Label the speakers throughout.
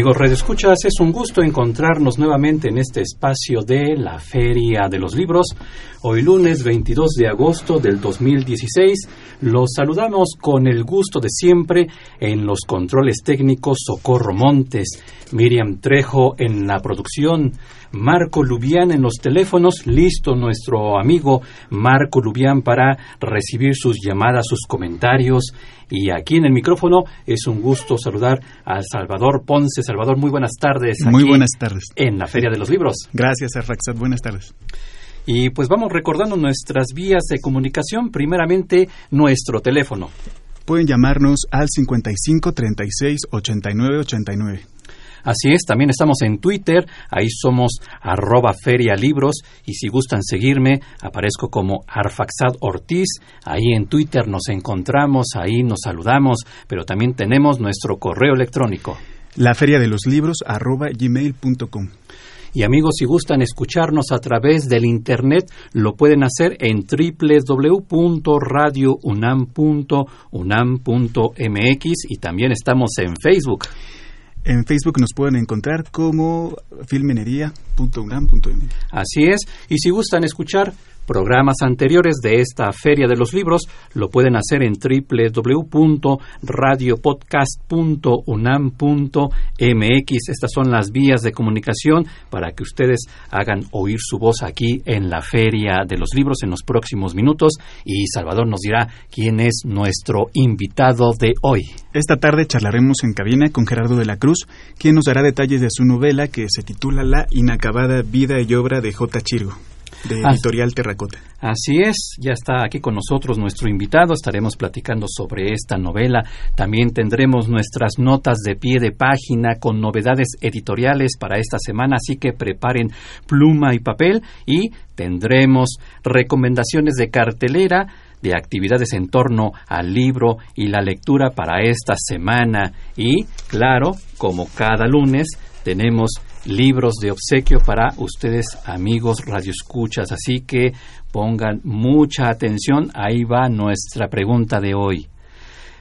Speaker 1: Amigos Radio Escuchas, es un gusto encontrarnos nuevamente en este espacio de la Feria de los Libros. Hoy lunes 22 de agosto del 2016 los saludamos con el gusto de siempre en los controles técnicos Socorro Montes, Miriam Trejo en la producción, Marco Lubián en los teléfonos, listo nuestro amigo Marco Lubián para recibir sus llamadas, sus comentarios. Y aquí en el micrófono es un gusto saludar a Salvador Ponce. Salvador, muy buenas tardes.
Speaker 2: muy buenas tardes.
Speaker 1: En la Feria de los Libros.
Speaker 2: Gracias, Arraxat. Buenas tardes.
Speaker 1: Y pues vamos recordando nuestras vías de comunicación. Primeramente, nuestro teléfono.
Speaker 2: Pueden llamarnos al 55 36 89 89.
Speaker 1: Así es, también estamos en Twitter, ahí somos arroba ferialibros y si gustan seguirme, aparezco como Arfaxad Ortiz, ahí en Twitter nos encontramos, ahí nos saludamos, pero también tenemos nuestro correo electrónico.
Speaker 2: La feria de los libros arroba gmail.com.
Speaker 1: Y amigos, si gustan escucharnos a través del Internet, lo pueden hacer en www.radiounam.unam.mx y también estamos en Facebook.
Speaker 2: En Facebook nos pueden encontrar como filmenería.unam.mx.
Speaker 1: Así es, y si gustan escuchar Programas anteriores de esta Feria de los Libros lo pueden hacer en www.radiopodcast.unam.mx. Estas son las vías de comunicación para que ustedes hagan oír su voz aquí en la Feria de los Libros en los próximos minutos. Y Salvador nos dirá quién es nuestro invitado de hoy.
Speaker 2: Esta tarde charlaremos en cabina con Gerardo de la Cruz, quien nos dará detalles de su novela que se titula La inacabada vida y obra de J. Chirgo de Editorial Terracota.
Speaker 1: Así es, ya está aquí con nosotros nuestro invitado, estaremos platicando sobre esta novela, también tendremos nuestras notas de pie de página con novedades editoriales para esta semana, así que preparen pluma y papel y tendremos recomendaciones de cartelera de actividades en torno al libro y la lectura para esta semana y, claro, como cada lunes, tenemos libros de obsequio para ustedes amigos radioescuchas. Así que pongan mucha atención. Ahí va nuestra pregunta de hoy.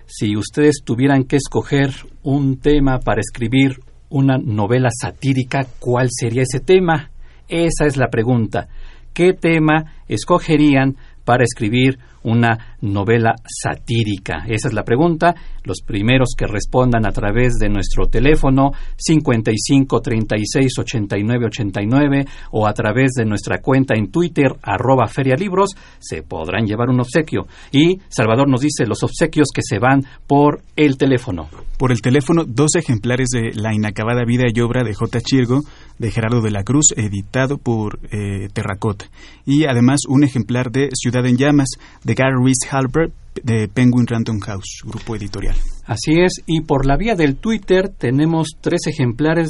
Speaker 1: Si ustedes tuvieran que escoger un tema para escribir una novela satírica, ¿cuál sería ese tema? Esa es la pregunta. ¿Qué tema escogerían para escribir una novela satírica? Esa es la pregunta. Los primeros que respondan a través de nuestro teléfono 55 36 89 89 o a través de nuestra cuenta en Twitter arroba ferialibros se podrán llevar un obsequio. Y Salvador nos dice los obsequios que se van por el teléfono.
Speaker 2: Por el teléfono, dos ejemplares de La inacabada vida y obra de J. Chirgo de Gerardo de la Cruz, editado por eh, Terracota. Y además un ejemplar de Ciudad en Llamas de Gary Reese Halbert de Penguin Random House, grupo editorial.
Speaker 1: Así es, y por la vía del Twitter tenemos tres ejemplares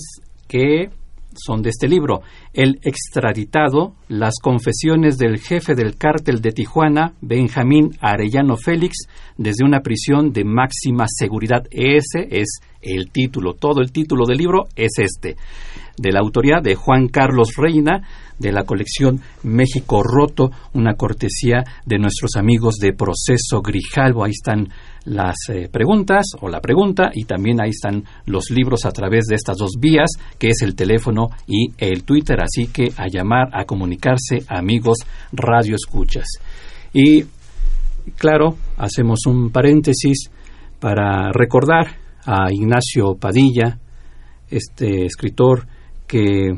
Speaker 1: que son de este libro. El extraditado, las confesiones del jefe del cártel de Tijuana, Benjamín Arellano Félix, desde una prisión de máxima seguridad. Ese es el título, todo el título del libro es este, de la autoría de Juan Carlos Reina, de la colección México Roto, una cortesía de nuestros amigos de Proceso Grijalvo. Ahí están las eh, preguntas o la pregunta y también ahí están los libros a través de estas dos vías, que es el teléfono y el Twitter. Así que a llamar, a comunicarse, amigos Radio Escuchas. Y claro, hacemos un paréntesis para recordar a Ignacio Padilla, este escritor que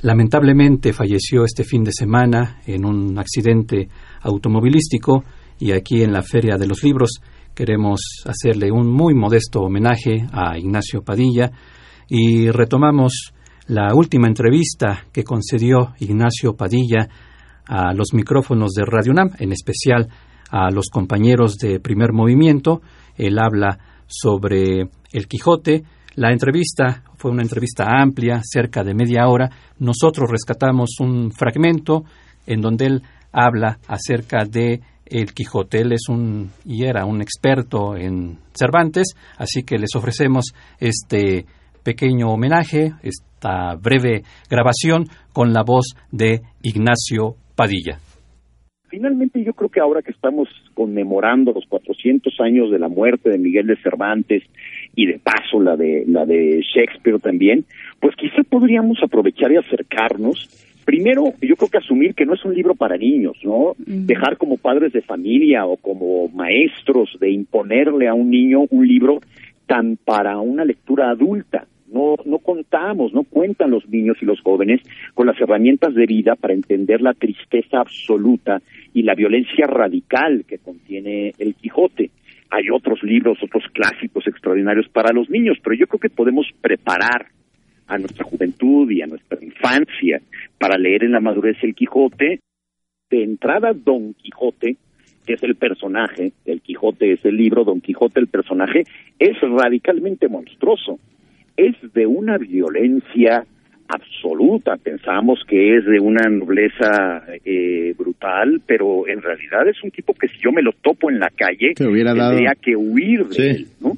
Speaker 1: lamentablemente falleció este fin de semana en un accidente automovilístico y aquí en la Feria de los Libros queremos hacerle un muy modesto homenaje a Ignacio Padilla y retomamos la última entrevista que concedió Ignacio Padilla a los micrófonos de Radio UNAM, en especial a los compañeros de primer movimiento. Él habla sobre el Quijote, La entrevista fue una entrevista amplia, cerca de media hora. Nosotros rescatamos un fragmento en donde él habla acerca de el Quijote. Él es un y era un experto en Cervantes, así que les ofrecemos este pequeño homenaje, esta breve grabación con la voz de Ignacio Padilla.
Speaker 3: Finalmente yo creo que ahora que estamos conmemorando los 400 años de la muerte de Miguel de Cervantes y de paso la de la de Shakespeare también, pues quizá podríamos aprovechar y acercarnos primero, yo creo que asumir que no es un libro para niños, ¿no? Dejar como padres de familia o como maestros de imponerle a un niño un libro tan para una lectura adulta. No, no contamos, no cuentan los niños y los jóvenes con las herramientas de vida para entender la tristeza absoluta y la violencia radical que contiene el Quijote. Hay otros libros, otros clásicos extraordinarios para los niños, pero yo creo que podemos preparar a nuestra juventud y a nuestra infancia para leer en la madurez el Quijote. De entrada, Don Quijote, que es el personaje, el Quijote es el libro, Don Quijote el personaje, es radicalmente monstruoso. Es de una violencia absoluta. Pensamos que es de una nobleza eh, brutal, pero en realidad es un tipo que si yo me lo topo en la calle, tendría que huir de él, ¿no?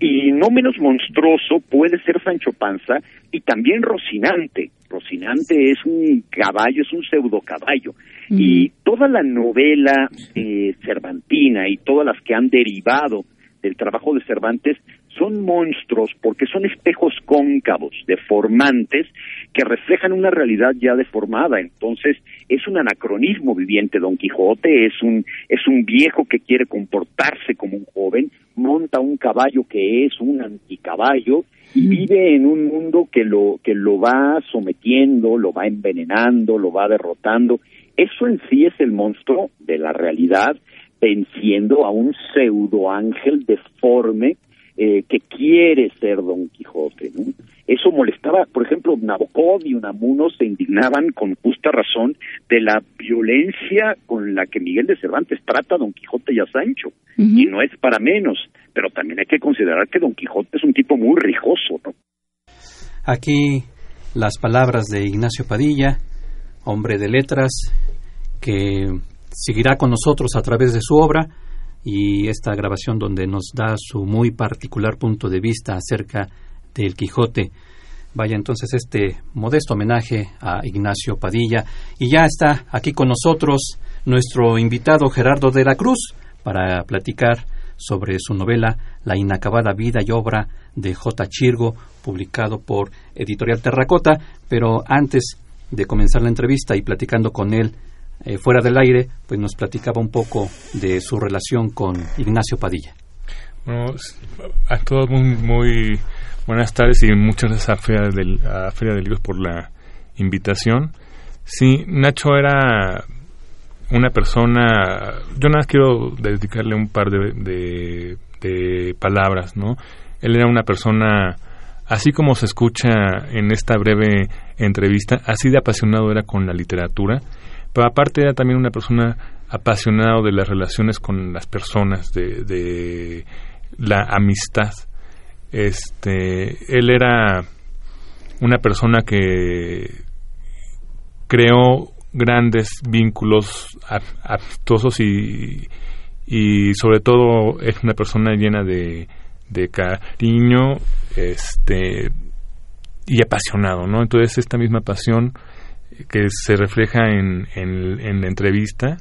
Speaker 3: Y no menos monstruoso puede ser Sancho Panza y también Rocinante. Rocinante es un caballo, es un pseudo caballo. Y toda la novela eh, cervantina y todas las que han derivado del trabajo de Cervantes son monstruos porque son espejos cóncavos, deformantes, que reflejan una realidad ya deformada. Entonces, es un anacronismo viviente Don Quijote, es un, es un viejo que quiere comportarse como un joven, monta un caballo que es un anticaballo y vive en un mundo que lo, que lo va sometiendo, lo va envenenando, lo va derrotando. Eso en sí es el monstruo de la realidad, venciendo a un pseudo ángel deforme eh, que quiere ser Don Quijote. Eso molestaba, por ejemplo, Nabokov y Unamuno se indignaban con justa razón de la violencia con la que Miguel de Cervantes trata a Don Quijote y a Sancho, y no es para menos, pero también hay que considerar que Don Quijote es un tipo muy rijoso. ¿no?
Speaker 1: Aquí las palabras de Ignacio Padilla, hombre de letras, que seguirá con nosotros a través de su obra y esta grabación donde nos da su muy particular punto de vista acerca del Quijote. Vaya entonces este modesto homenaje a Ignacio Padilla y ya está aquí con nosotros nuestro invitado Gerardo de la Cruz para platicar sobre su novela La inacabada vida y obra de J. Chirgo, publicado por Editorial Terracota, pero antes de comenzar la entrevista y platicando con él eh, fuera del aire, pues nos platicaba un poco de su relación con Ignacio Padilla.
Speaker 4: Bueno, a todos muy, muy buenas tardes y muchas gracias a Feria, del, a Feria de Libros por la invitación. Sí, Nacho era una persona, yo nada quiero dedicarle un par de, de, palabras, ¿no? Él era una persona, así como se escucha en esta breve entrevista, así de apasionado era con la literatura pero aparte era también una persona apasionada de las relaciones con las personas, de, de la amistad. Este, él era una persona que creó grandes vínculos amistosos y, y sobre todo es una persona llena de, de cariño este y apasionado, ¿no? Entonces esta misma pasión que se refleja en, en, la entrevista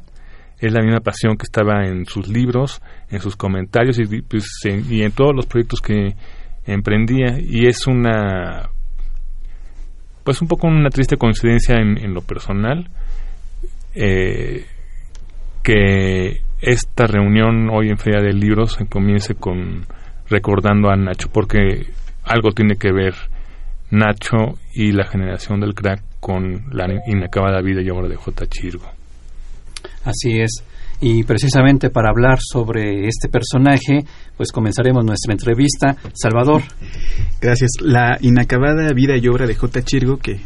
Speaker 4: es la misma pasión que estaba en sus libros, en sus comentarios y, pues, en, y en todos los proyectos que emprendía. Y es una pues un poco una triste coincidencia en, lo personal eh, que esta reunión hoy en Feria de Libros comience con recordando a Nacho porque algo tiene que ver Nacho y la generación del crack con la inacabada vida y obra de J. Chirgo.
Speaker 1: Así es. Y precisamente para hablar sobre este personaje, pues comenzaremos nuestra entrevista. Salvador.
Speaker 2: Gracias. La inacabada vida y obra de J. Chirgo, que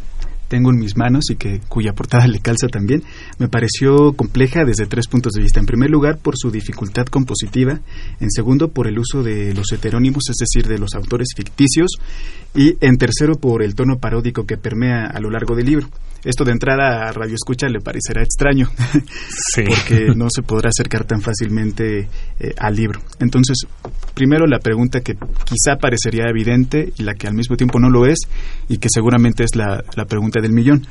Speaker 2: tengo en mis manos y que cuya portada le calza también, me pareció compleja desde tres puntos de vista. En primer lugar, por su dificultad compositiva, en segundo, por el uso de los heterónimos, es decir, de los autores ficticios, y en tercero, por el tono paródico que permea a lo largo del libro. Esto de entrada a Radio Escucha le parecerá extraño, porque no se podrá acercar tan fácilmente eh, al libro. Entonces, primero la pregunta que quizá parecería evidente y la que al mismo tiempo no lo es, y que seguramente es la, pregunta del millón.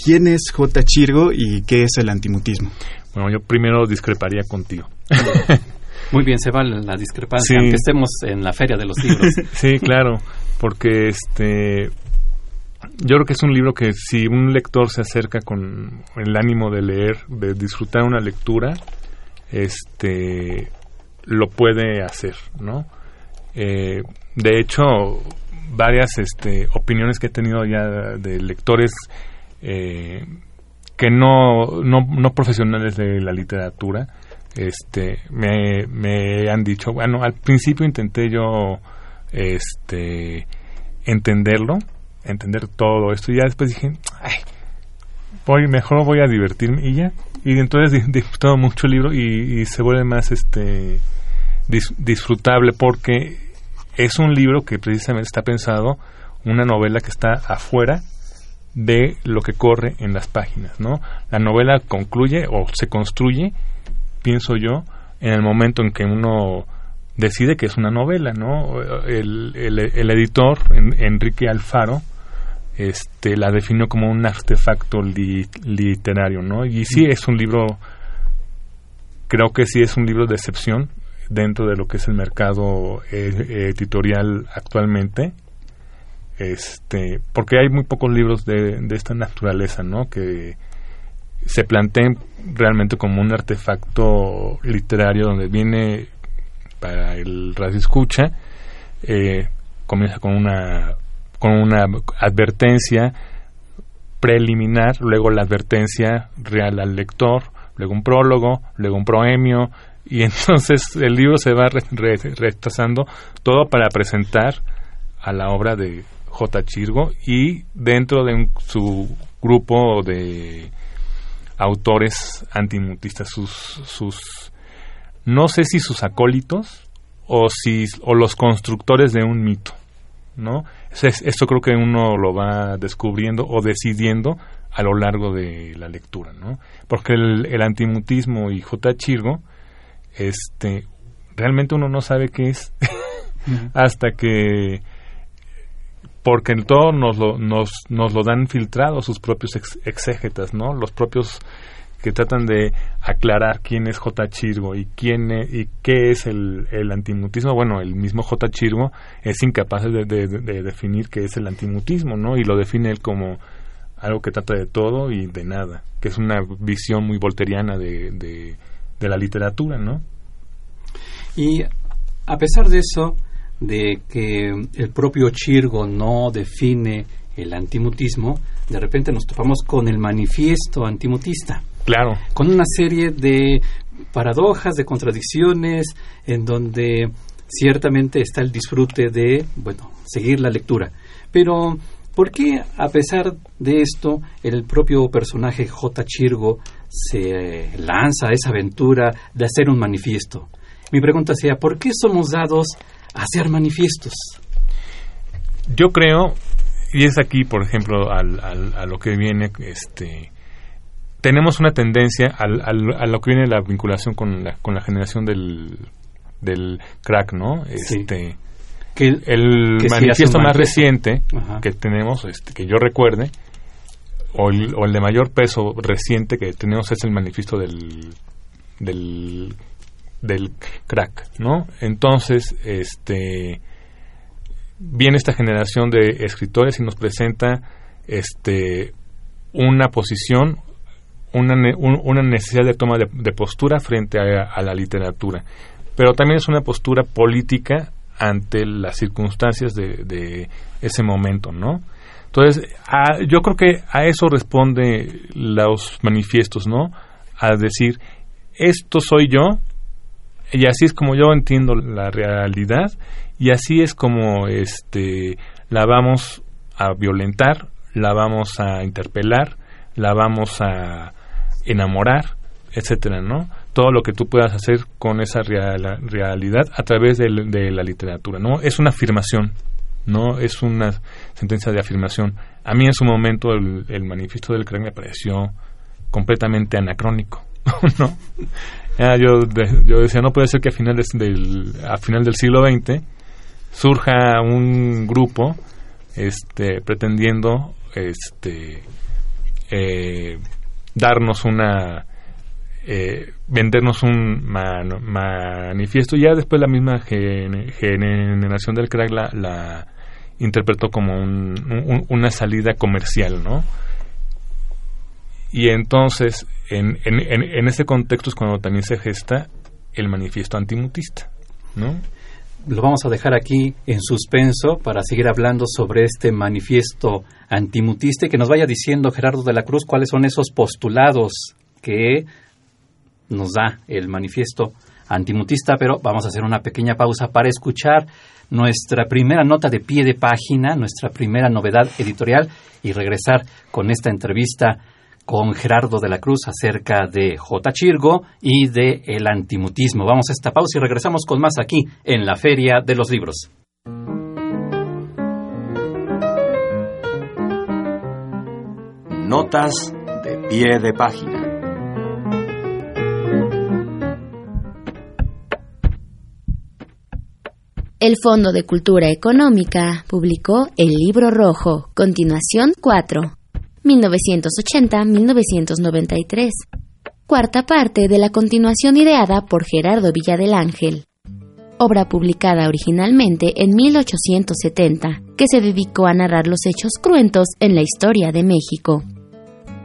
Speaker 2: ¿Quién es J. Chirgo y qué es el antimutismo?
Speaker 4: Bueno, yo primero discreparía contigo.
Speaker 1: Muy bien, se va la discrepancia, aunque estemos en la feria de los libros.
Speaker 4: sí, claro, porque este yo creo que es un libro que si un lector se acerca con el ánimo de leer, de disfrutar una lectura, este lo puede hacer, ¿no? Eh, de hecho, varias este, opiniones que he tenido ya de lectores eh, que no, no, no profesionales de la literatura, este, me, me han dicho, bueno, al principio intenté yo este, entenderlo, entender todo esto. Y ya después dije, ay, voy, mejor voy a divertirme y ya. Y entonces disfrutado mucho el libro y, se vuelve más este disfrutable porque es un libro que precisamente está pensado, una novela que está afuera de lo que corre en las páginas, ¿no? La novela concluye o se construye, pienso yo, en el momento en que uno decide que es una novela, ¿no? El, el, editor, Enrique Alfaro, este, la definió como un artefacto literario, ¿no? Y sí es un libro, creo que sí es un libro de excepción dentro de lo que es el mercado eh, editorial actualmente, este, porque hay muy pocos libros de, de esta naturaleza, ¿no? Que se planteen realmente como un artefacto literario donde viene para el radio escucha, eh, comienza con una con una advertencia preliminar, luego la advertencia real al lector, luego un prólogo, luego un proemio, y entonces el libro se va retrasando todo para presentar a la obra de J. Chirgo y dentro de su grupo de autores antimutistas, sus, sus, no sé si sus acólitos o, si, o los constructores de un mito, ¿no? Esto creo que uno lo va descubriendo o decidiendo a lo largo de la lectura, ¿no? Porque el, antimutismo y J. Chirgo, este, realmente uno no sabe qué es hasta que porque en todo nos lo, nos, nos lo dan filtrado sus propios exégetas, ¿no? Los propios que tratan de aclarar quién es J. Chirgo y quién e, y qué es el, el, antimutismo. Bueno, el mismo J. Chirgo es incapaz de, de, definir qué es el antimutismo, ¿no? Y lo define él como algo que trata de todo y de nada, que es una visión muy volteriana de, de la literatura, ¿no?
Speaker 1: Y a pesar de eso, de que el propio Chirgo no define el antimutismo, de repente nos topamos con el manifiesto antimutista.
Speaker 4: Claro.
Speaker 1: Con una serie de paradojas, de contradicciones, en donde ciertamente está el disfrute de, bueno, seguir la lectura. Pero, ¿por qué, a pesar de esto, el propio personaje J. Chirgo se lanza a esa aventura de hacer un manifiesto? Mi pregunta sería, ¿por qué somos dados a hacer manifiestos?
Speaker 4: Yo creo, y es aquí, por ejemplo, al, a lo que viene, este, tenemos una tendencia al, a lo que viene la vinculación con la, con la generación del, del crack, ¿no? Este, que, el manifiesto más reciente que tenemos, este, que yo recuerde, o el, o el de mayor peso reciente que tenemos es el manifiesto del, del, del crack, ¿no? Entonces, este viene esta generación de escritores y nos presenta este una posición una, una necesidad de toma de, postura frente a, la literatura, pero también es una postura política ante las circunstancias de, de ese momento, ¿no? Entonces, yo creo que a eso responde los manifiestos, ¿no? A decir, esto soy yo, y así es como yo entiendo la realidad, y así es como este, la vamos a violentar, la vamos a interpelar, la vamos a enamorar, etcétera, ¿no? Todo lo que tú puedas hacer con esa realidad a través de, la literatura, ¿no? Es una afirmación, no es una sentencia de afirmación. A mí en su momento el, manifiesto del CREM me pareció completamente anacrónico, ¿no? yo, yo decía, no puede ser que a final, del, a final del siglo XX surja un grupo este, pretendiendo este, eh, darnos una eh, vendernos un manifiesto. Ya después la misma generación del crack la, interpretó como una salida comercial no y entonces en, en, en, ese contexto es cuando también se gesta el manifiesto antimutista no
Speaker 1: lo vamos a dejar aquí en suspenso para seguir hablando sobre este manifiesto antimutista y que nos vaya diciendo Gerardo de la Cruz cuáles son esos postulados que nos da el manifiesto antimutista, pero vamos a hacer una pequeña pausa para escuchar nuestra primera nota de pie de página, nuestra primera novedad editorial y regresar con esta entrevista con Gerardo de la Cruz acerca de J. Chirgo y de el antimutismo. Vamos a esta pausa y regresamos con más aquí en la Feria de los Libros.
Speaker 5: Notas de pie de página.
Speaker 6: El Fondo de Cultura Económica publicó el Libro Rojo, continuación 4, 1980-1993, cuarta parte de la continuación ideada por Gerardo Villa del Ángel, obra publicada originalmente en 1870, que se dedicó a narrar los hechos cruentos en la historia de México.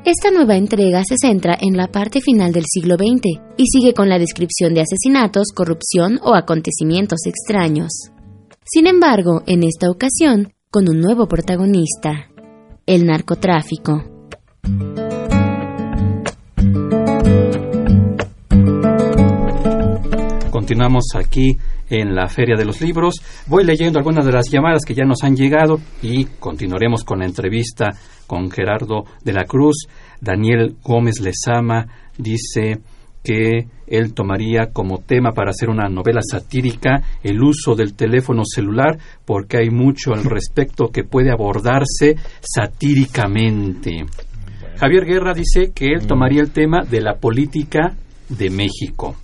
Speaker 6: Esta nueva entrega se centra en la parte final del siglo XX y sigue con la descripción de asesinatos, corrupción o acontecimientos extraños. Sin embargo, en esta ocasión, con un nuevo protagonista, el narcotráfico.
Speaker 1: Continuamos aquí en la Feria de los Libros. Voy leyendo algunas de las llamadas que ya nos han llegado y continuaremos con la entrevista con Gerardo de la Cruz. Daniel Gómez Lezama dice que él tomaría como tema para hacer una novela satírica el uso del teléfono celular porque hay mucho al respecto que puede abordarse satíricamente. Javier Guerra dice que él tomaría el tema de la política de México.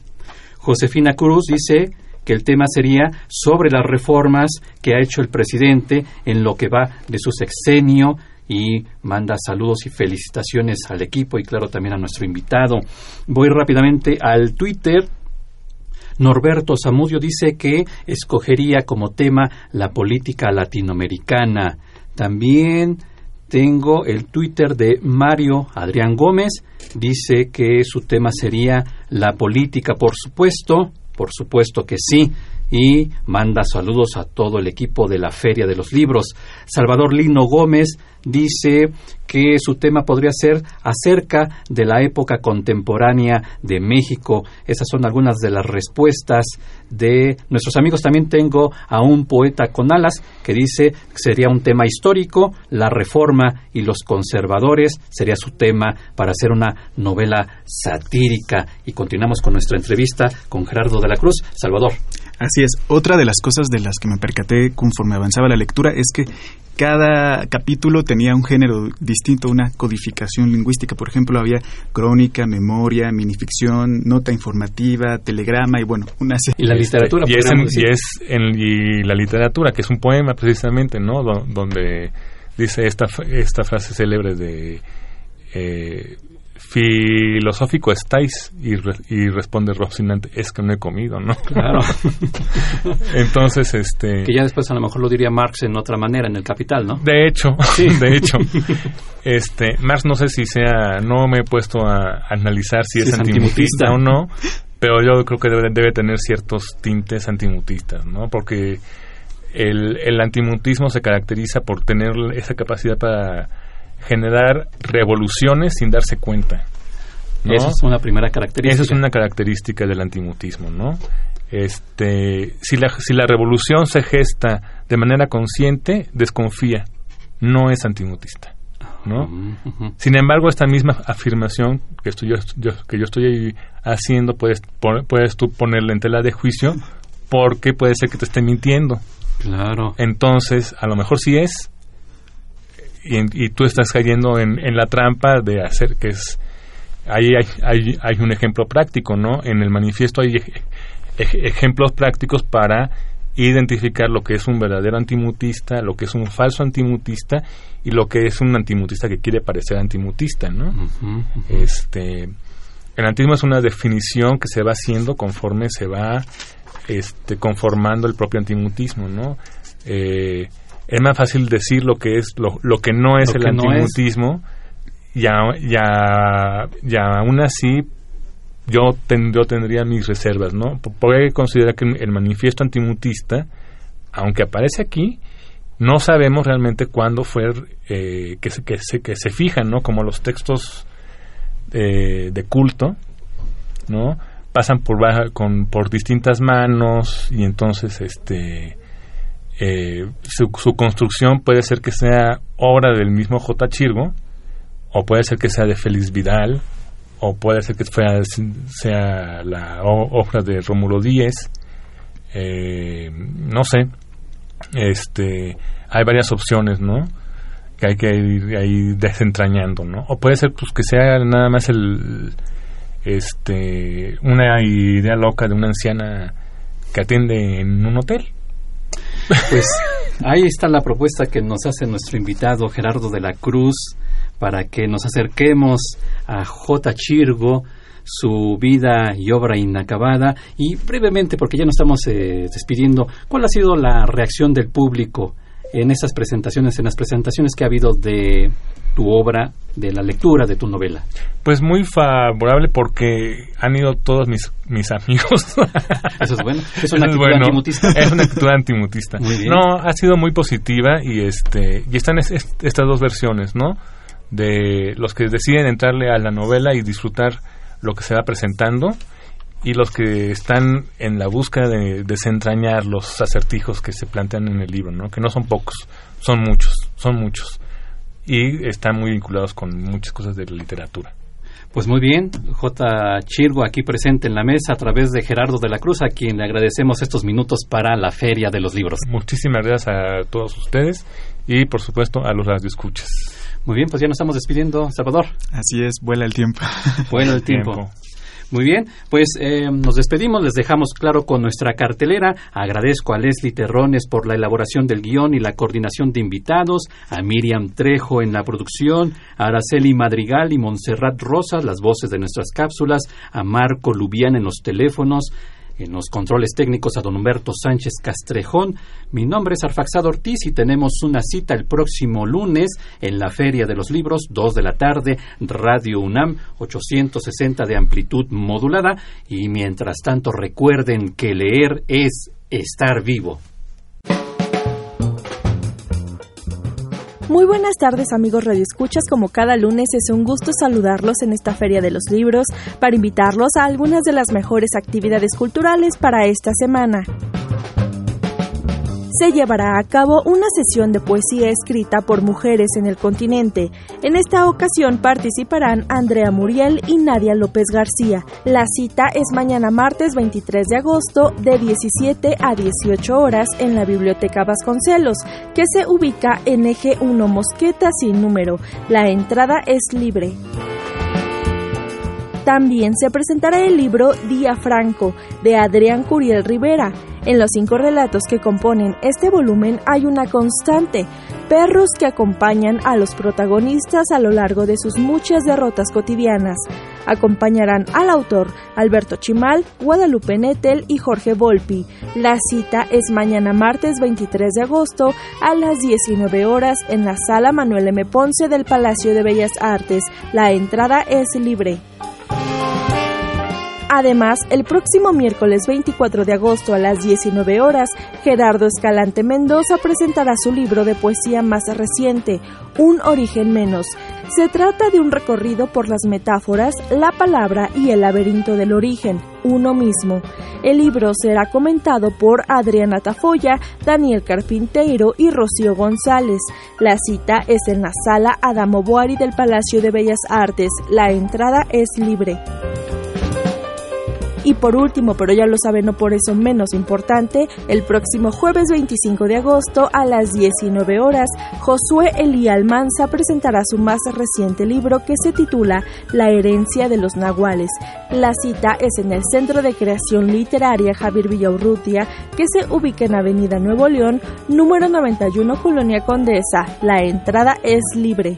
Speaker 1: Josefina Cruz dice que el tema sería sobre las reformas que ha hecho el presidente en lo que va de su sexenio y manda saludos y felicitaciones al equipo y claro también a nuestro invitado. Voy rápidamente al Twitter. Norberto Zamudio dice que escogería como tema la política latinoamericana. También tengo el Twitter de Mario Adrián Gómez. Dice que su tema sería la política, por supuesto. Por supuesto que sí y manda saludos a todo el equipo de la Feria de los Libros. Salvador Lino Gómez dice que su tema podría ser acerca de la época contemporánea de México. Esas son algunas de las respuestas de nuestros amigos. También tengo a un poeta con alas que dice que sería un tema histórico, la reforma y los conservadores sería su tema para hacer una novela satírica. Y continuamos con nuestra entrevista con Gerardo de la Cruz. Salvador.
Speaker 2: Así es. Otra de las cosas de las que me percaté conforme avanzaba la lectura es que cada capítulo tenía un género distinto, una codificación lingüística. Por ejemplo, había crónica, memoria, minificción, nota informativa, telegrama y bueno, una
Speaker 1: serie. Y la literatura.
Speaker 4: Y, es, en, y, la literatura, que es un poema precisamente, ¿no? donde dice esta, esta frase célebre de... Eh, filosófico estáis y, y responde Rocinante es que no he comido no
Speaker 1: claro.
Speaker 4: Entonces este
Speaker 1: que ya después a lo mejor lo diría Marx en otra manera en el Capital no
Speaker 4: de hecho sí. de hecho. Este Marx no sé si sea no me he puesto a, analizar si, es, antimutista, o no pero yo creo que debe, debe tener ciertos tintes antimutistas no porque el, el antimutismo se caracteriza por tener esa capacidad para generar revoluciones sin darse cuenta.
Speaker 1: Esa es una primera característica.
Speaker 4: Esa es una característica del antimutismo, ¿no? Este, si la, si la revolución se gesta de manera consciente, desconfía, no es antimutista. ¿no? Sin embargo, esta misma afirmación que, estoy, yo, que yo estoy haciendo, puedes, puedes tú ponerla en tela de juicio porque puede ser que te esté mintiendo.
Speaker 1: Claro.
Speaker 4: Entonces, a lo mejor sí es, y, tú estás cayendo en, la trampa de hacer que es ahí hay, hay, hay, un ejemplo práctico, ¿no? En el manifiesto hay ejemplos prácticos para identificar lo que es un verdadero antimutista, lo que es un falso antimutista y lo que es un antimutista que quiere parecer antimutista, ¿no? Este, el antimutismo es una definición que se va haciendo conforme se va este, conformando el propio antimutismo, ¿no? Eh, es más fácil decir lo que es lo, lo que no es el antimutismo y, ya aún así yo, yo tendría mis reservas, ¿no? Porque considerar que el manifiesto antimutista, aunque aparece aquí, no sabemos realmente cuándo fue eh, que, se, que, se, que se fijan, ¿no? Como los textos eh, de culto, ¿no? Pasan por, con, por distintas manos y entonces este eh, su, su, construcción puede ser que sea obra del mismo J. Chirgo o puede ser que sea de Félix Vidal o puede ser que sea, la obra de Rómulo Díez, eh, no sé, este, hay varias opciones, ¿no? Que hay que ir ahí desentrañando, ¿no? O puede ser pues que sea nada más el, este, una idea loca de una anciana que atiende en un hotel.
Speaker 1: Pues ahí está la propuesta que nos hace nuestro invitado Gerardo de la Cruz para que nos acerquemos a J. Chirgo, su vida y obra inacabada y brevemente, porque ya nos estamos eh, despidiendo, ¿cuál ha sido la reacción del público en esas presentaciones, en las presentaciones que ha habido de tu obra, de la lectura de tu novela?
Speaker 4: Pues muy favorable porque han ido todos mis, mis amigos.
Speaker 1: Eso es bueno. Es una actitud antimutista.
Speaker 4: Es una actitud antimutista. No, ha sido muy positiva y este y están estas dos versiones, ¿no? de los que deciden entrarle a la novela y disfrutar lo que se va presentando y los que están en la búsqueda de desentrañar los acertijos que se plantean en el libro, ¿no? que no son pocos, son muchos, son muchos y están muy vinculados con muchas cosas de la literatura.
Speaker 1: Pues muy bien, J. Chirgo aquí presente en la mesa a través de Gerardo de la Cruz, a quien le agradecemos estos minutos para la Feria de los Libros.
Speaker 4: Muchísimas gracias a todos ustedes y por supuesto a los radioescuchas.
Speaker 1: Muy bien, pues ya nos estamos despidiendo, Salvador.
Speaker 2: Así es, vuela el tiempo.
Speaker 1: Vuela el tiempo. Muy bien, pues eh, nos despedimos, les dejamos claro con nuestra cartelera. Agradezco a Leslie Terrones por la elaboración del guion y la coordinación de invitados, a Miriam Trejo en la producción, a Araceli Madrigal y Montserrat Rosas, las voces de nuestras cápsulas, a Marco Lubián en los teléfonos, en los controles técnicos a don Humberto Sánchez Castrejón. Mi nombre es Arfaxado Ortiz y tenemos una cita el próximo lunes en la Feria de los Libros, 2 de la tarde, Radio UNAM, 860 de amplitud modulada. Y mientras tanto recuerden que leer es estar vivo.
Speaker 7: Muy buenas tardes amigos radioescuchas, como cada lunes es un gusto saludarlos en esta Feria de los Libros para invitarlos a algunas de las mejores actividades culturales para esta semana se llevará a cabo una sesión de poesía escrita por mujeres en el continente. En esta ocasión participarán Andrea Muriel y Nadia López García. La cita es mañana martes 23 de agosto de 17 a 18 horas en la Biblioteca Vasconcelos, que se ubica en eje 1 Mosqueta sin número. La entrada es libre. También se presentará el libro Día Franco de Adrián Curiel Rivera. En los cinco relatos que componen este volumen hay una constante, perros que acompañan a los protagonistas a lo largo de sus muchas derrotas cotidianas. Acompañarán al autor Alberto Chimal, Guadalupe Nettel y Jorge Volpi. La cita es mañana martes 23 de agosto a las 19 horas en la sala Manuel M. Ponce del Palacio de Bellas Artes. La entrada es libre. Además, el próximo miércoles 24 de agosto a las 19 horas, Gerardo Escalante Mendoza presentará su libro de poesía más reciente, Un origen menos. Se trata de un recorrido por las metáforas, la palabra y el laberinto del origen, uno mismo. El libro será comentado por Adriana Tafoya, Daniel Carpinteiro y Rocío González. La cita es en la sala Adamo Boari del Palacio de Bellas Artes. La entrada es libre. Y por último, pero ya lo saben, no por eso menos importante, el próximo jueves 25 de agosto a las 19 horas, Josué Elí Almanza presentará su más reciente libro que se titula La herencia de los nahuales. La cita es en el Centro de Creación Literaria Javier Villaurrutia, que se ubica en Avenida Nuevo León, número 91, Colonia Condesa. La entrada es libre.